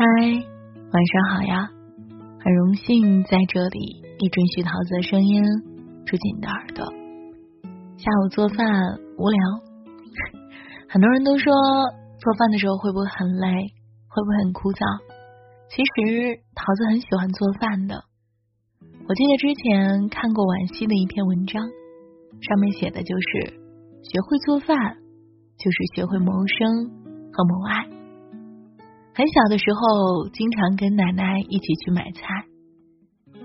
嗨，晚上好呀！很荣幸在这里以准许桃子的声音住进你的耳朵。下午做饭无聊，很多人都说做饭的时候会不会很累，会不会很枯燥？其实桃子很喜欢做饭的。我记得之前看过惋惜的一篇文章，上面写的就是学会做饭，就是学会谋生和谋爱。很小的时候，经常跟奶奶一起去买菜。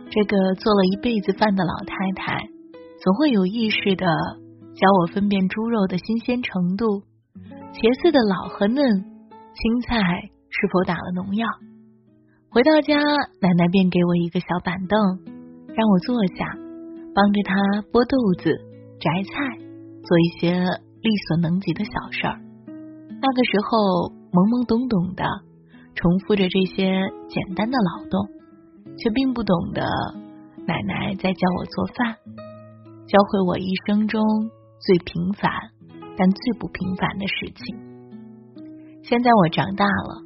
这个做了一辈子饭的老太太，总会有意识的教我分辨猪肉的新鲜程度、茄子的老和嫩、青菜是否打了农药。回到家，奶奶便给我一个小板凳，让我坐下，帮着她剥豆子、摘菜，做一些力所能及的小事儿。那个时候，懵懵懂懂的。重复着这些简单的劳动，却并不懂得奶奶在教我做饭，教会我一生中最平凡但最不平凡的事情。现在我长大了，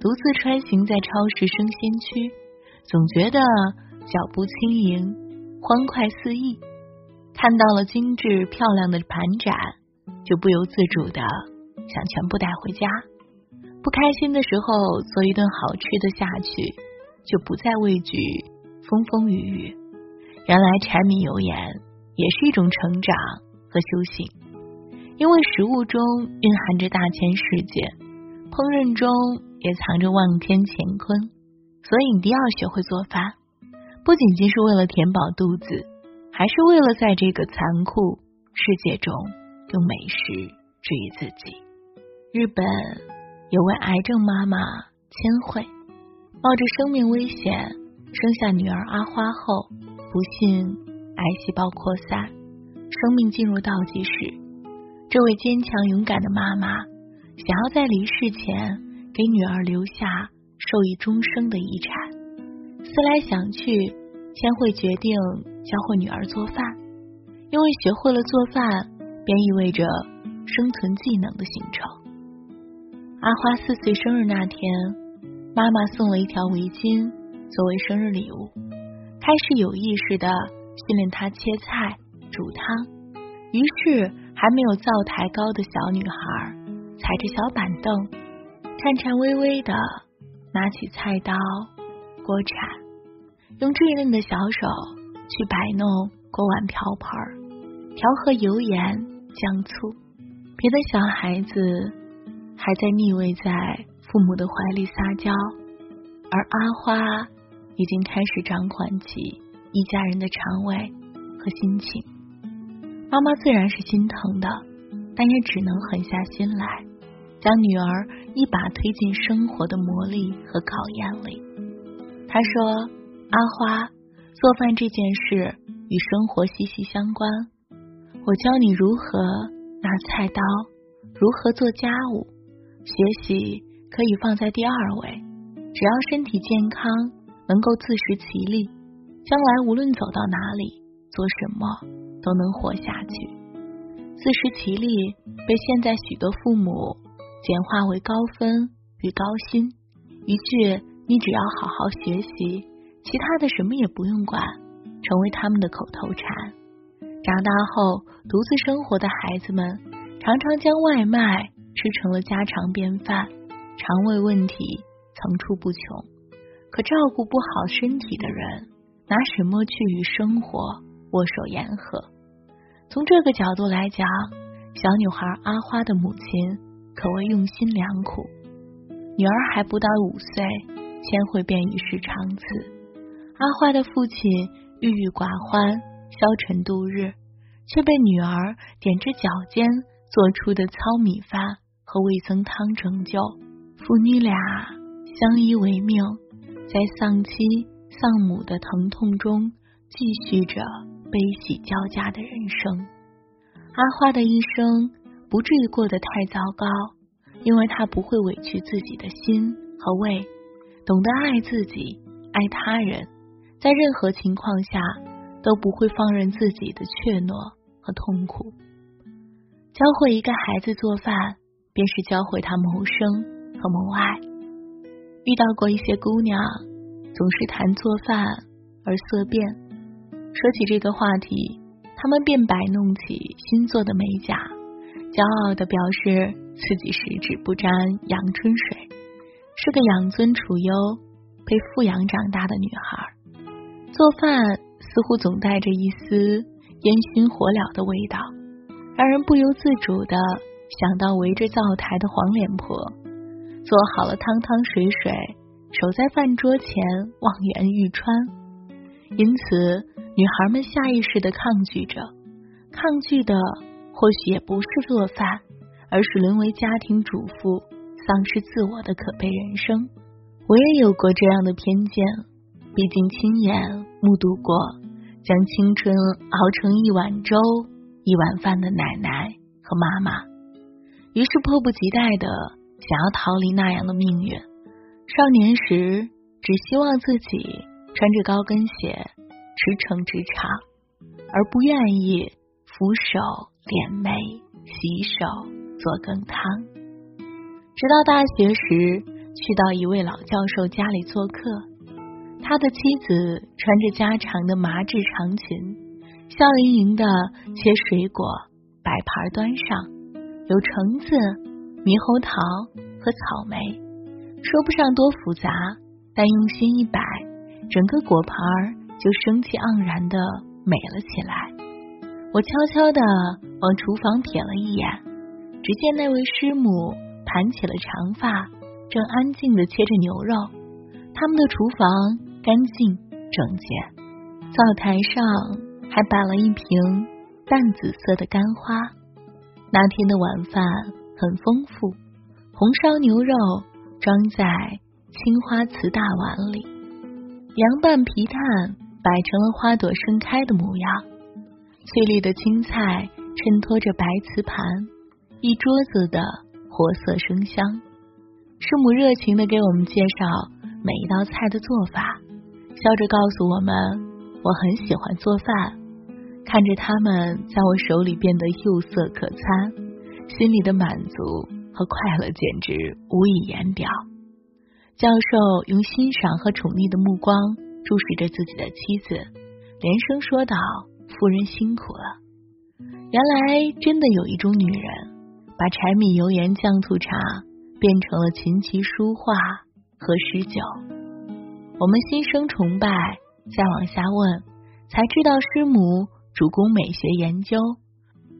独自穿行在超市生鲜区，总觉得脚步轻盈，欢快肆意。看到了精致漂亮的盘盏，就不由自主的想全部带回家。不开心的时候，做一顿好吃的下去，就不再畏惧风风雨雨。原来柴米油盐也是一种成长和修行，因为食物中蕴含着大千世界，烹饪中也藏着望天乾坤，所以一定要学会做饭，不仅仅是为了填饱肚子，还是为了在这个残酷世界中用美食治愈自己。日本。有位癌症妈妈千惠，冒着生命危险生下女儿阿花后，不幸癌细胞扩散，生命进入倒计时。这位坚强勇敢的妈妈想要在离世前给女儿留下受益终生的遗产。思来想去，千惠决定教会女儿做饭，因为学会了做饭，便意味着生存技能的形成。阿花四岁生日那天，妈妈送了一条围巾作为生日礼物，开始有意识的训练她切菜、煮汤。于是，还没有灶台高的小女孩踩着小板凳，颤颤巍巍的拿起菜刀、锅铲，用稚嫩的小手去摆弄锅碗瓢盆，调和油盐酱醋。别的小孩子。还在腻味在父母的怀里撒娇，而阿花已经开始掌管起一家人的肠胃和心情。妈妈自然是心疼的，但也只能狠下心来，将女儿一把推进生活的磨砺和考验里。她说：“阿花，做饭这件事与生活息息相关，我教你如何拿菜刀，如何做家务。”学习可以放在第二位，只要身体健康，能够自食其力，将来无论走到哪里，做什么都能活下去。自食其力被现在许多父母简化为高分与高薪，一句“你只要好好学习，其他的什么也不用管”，成为他们的口头禅。长大后独自生活的孩子们，常常将外卖。吃成了家常便饭，肠胃问题层出不穷。可照顾不好身体的人，拿什么去与生活握手言和？从这个角度来讲，小女孩阿花的母亲可谓用心良苦。女儿还不到五岁，千惠便与世长辞。阿花的父亲郁郁寡欢，消沉度日，却被女儿踮着脚尖做出的糙米饭。和味增汤拯救父女俩相依为命，在丧妻丧母的疼痛中继续着悲喜交加的人生。阿花的一生不至于过得太糟糕，因为她不会委屈自己的心和胃，懂得爱自己、爱他人，在任何情况下都不会放任自己的怯懦和痛苦。教会一个孩子做饭。便是教会他谋生和谋爱。遇到过一些姑娘，总是谈做饭而色变。说起这个话题，她们便摆弄起新做的美甲，骄傲的表示自己十指不沾阳春水，是个养尊处优、被富养长大的女孩。做饭似乎总带着一丝烟熏火燎的味道，让人不由自主的想到围着灶台的黄脸婆。做好了汤汤水水，守在饭桌前望眼欲穿。因此，女孩们下意识的抗拒着，抗拒的或许也不是做饭，而是沦为家庭主妇，丧失自我的可悲人生。我也有过这样的偏见，毕竟亲眼目睹过将青春熬成一碗粥、一碗饭的奶奶和妈妈，于是迫不及待的。想要逃离那样的命运，少年时只希望自己穿着高跟鞋驰骋职场，而不愿意扶手敛眉、洗手做羹汤。直到大学时去到一位老教授家里做客，他的妻子穿着家常的麻质长裙，笑盈盈的切水果，摆盘端上，有橙子。猕猴桃和草莓，说不上多复杂，但用心一摆，整个果盘就生气盎然的美了起来。我悄悄的往厨房瞥了一眼，只见那位师母盘起了长发，正安静的切着牛肉。他们的厨房干净整洁，灶台上还摆了一瓶淡紫色的干花。那天的晚饭。很丰富，红烧牛肉装在青花瓷大碗里，凉拌皮蛋摆成了花朵盛开的模样，翠绿的青菜衬托着白瓷盘，一桌子的活色生香。师母热情的给我们介绍每一道菜的做法，笑着告诉我们，我很喜欢做饭，看着他们在我手里变得釉色可餐。心里的满足和快乐简直无以言表。教授用欣赏和宠溺的目光注视着自己的妻子，连声说道：“夫人辛苦了。”原来真的有一种女人，把柴米油盐酱醋茶变成了琴棋书画和诗酒。我们心生崇拜，再往下问，才知道师母主攻美学研究，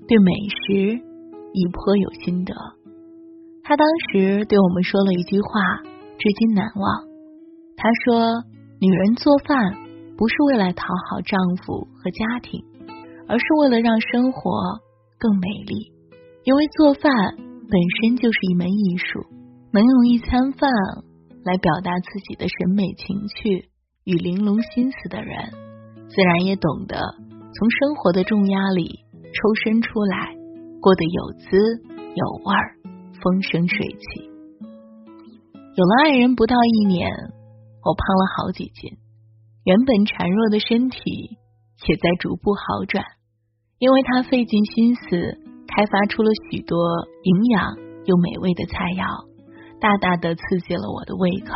对美食。已颇有心得。他当时对我们说了一句话，至今难忘。他说：“女人做饭不是为了讨好丈夫和家庭，而是为了让生活更美丽。因为做饭本身就是一门艺术，能用一餐饭来表达自己的审美情趣与玲珑心思的人，自然也懂得从生活的重压里抽身出来。”过得有滋有味，风生水起。有了爱人不到一年，我胖了好几斤，原本孱弱的身体也在逐步好转。因为他费尽心思开发出了许多营养又美味的菜肴，大大的刺激了我的胃口，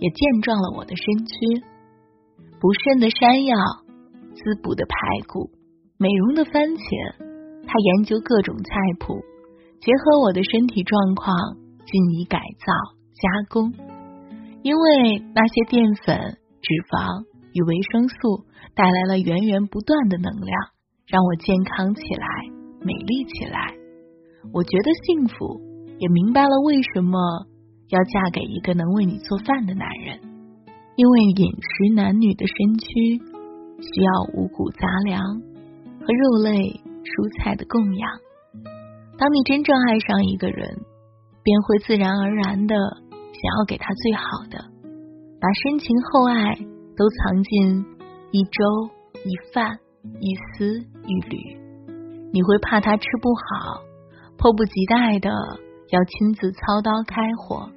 也健壮了我的身躯。补肾的山药，滋补的排骨，美容的番茄。他研究各种菜谱，结合我的身体状况，进以改造加工。因为那些淀粉、脂肪与维生素带来了源源不断的能量，让我健康起来、美丽起来。我觉得幸福，也明白了为什么要嫁给一个能为你做饭的男人。因为饮食男女的身躯需要五谷杂粮和肉类。蔬菜的供养。当你真正爱上一个人，便会自然而然的想要给他最好的，把深情厚爱都藏进一粥一饭一丝一缕。你会怕他吃不好，迫不及待的要亲自操刀开火，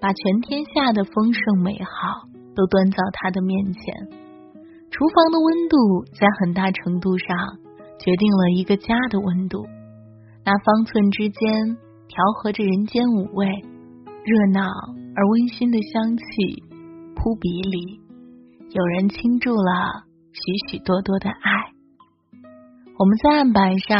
把全天下的丰盛美好都端到他的面前。厨房的温度在很大程度上。决定了一个家的温度，那方寸之间调和着人间五味，热闹而温馨的香气扑鼻里，有人倾注了许许多多的爱。我们在案板上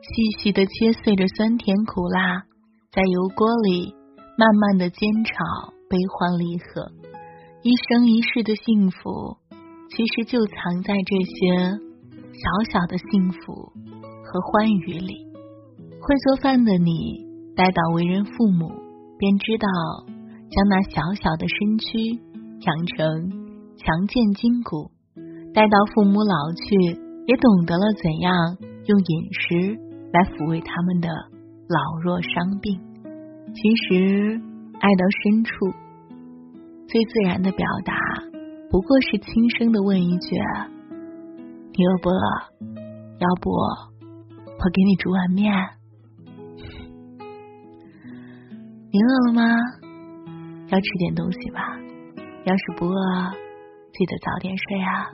细细的切碎着酸甜苦辣，在油锅里慢慢的煎炒，悲欢离合，一生一世的幸福，其实就藏在这些小小的幸福和欢愉里。会做饭的你，待到为人父母，便知道将那小小的身躯养成强健筋骨；待到父母老去，也懂得了怎样用饮食来抚慰他们的老弱伤病。其实，爱到深处，最自然的表达，不过是轻声的问一句：“你饿不饿？要不我给你煮碗面。”你饿了吗？要吃点东西吧。要是不饿，记得早点睡啊。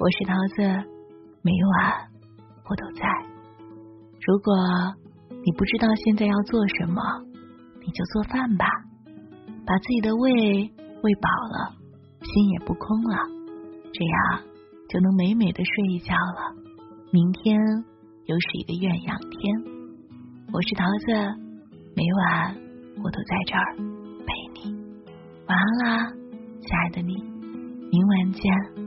我是桃子，每晚我都在。如果你不知道现在要做什么，你就做饭吧，把自己的胃喂饱了，心也不空了，这样就能美美的睡一觉了。明天又是一个艳阳天。我是桃子，每晚。我都在这儿陪你，晚安啦，亲爱的你，明晚见。